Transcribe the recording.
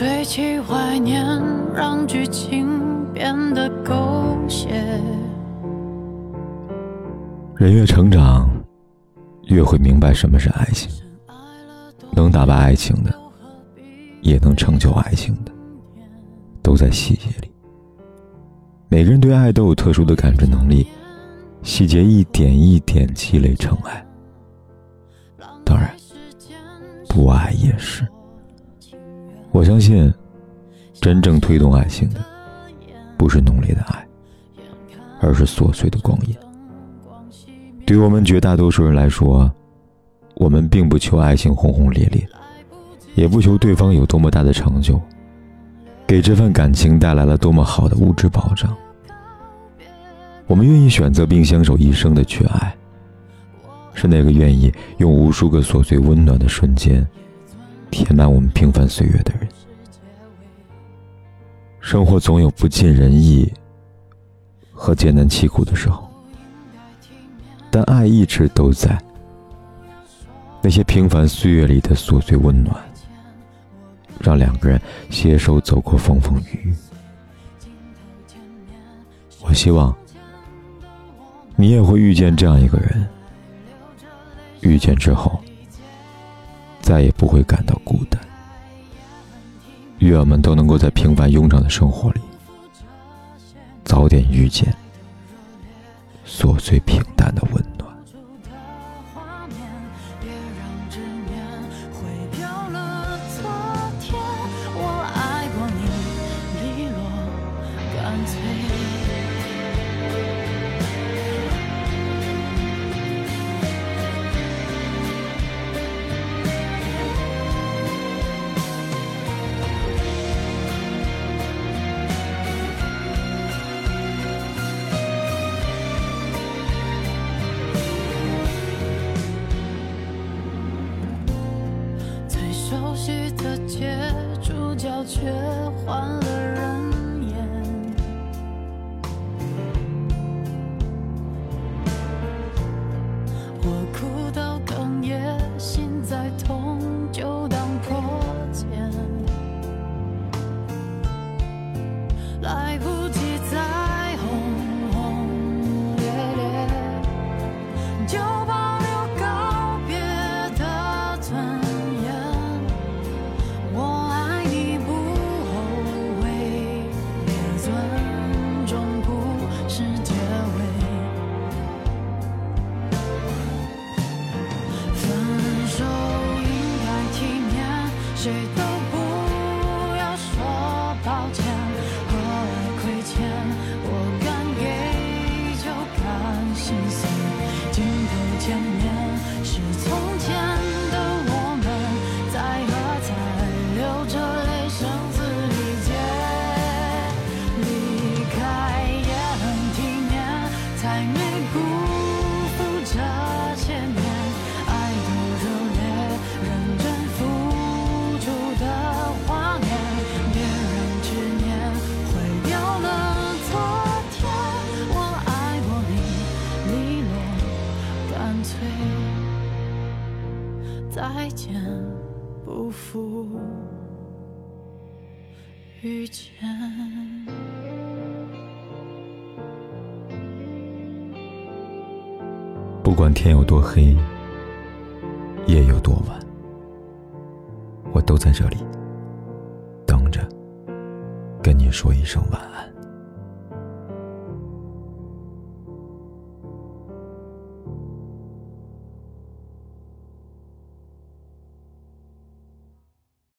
堆砌怀念，让剧情变得狗血。人越成长，越会明白什么是爱情。能打败爱情的，也能成就爱情的，都在细节里。每个人对爱都有特殊的感知能力，细节一点一点积累成爱。当然，不爱也是。我相信，真正推动爱情的，不是浓烈的爱，而是琐碎的光阴。对于我们绝大多数人来说，我们并不求爱情轰轰烈烈，也不求对方有多么大的成就，给这份感情带来了多么好的物质保障。我们愿意选择并相守一生的去爱，是那个愿意用无数个琐碎温暖的瞬间。填满我们平凡岁月的人，生活总有不尽人意和艰难凄苦的时候，但爱一直都在。那些平凡岁月里的琐碎温暖，让两个人携手走过风风雨雨。我希望你也会遇见这样一个人，遇见之后。再也不会感到孤单。月儿们都能够在平凡庸常的生活里，早点遇见琐碎平淡的温。暖来再见，不负遇见。不管天有多黑，夜有多晚，我都在这里等着，跟你说一声晚安。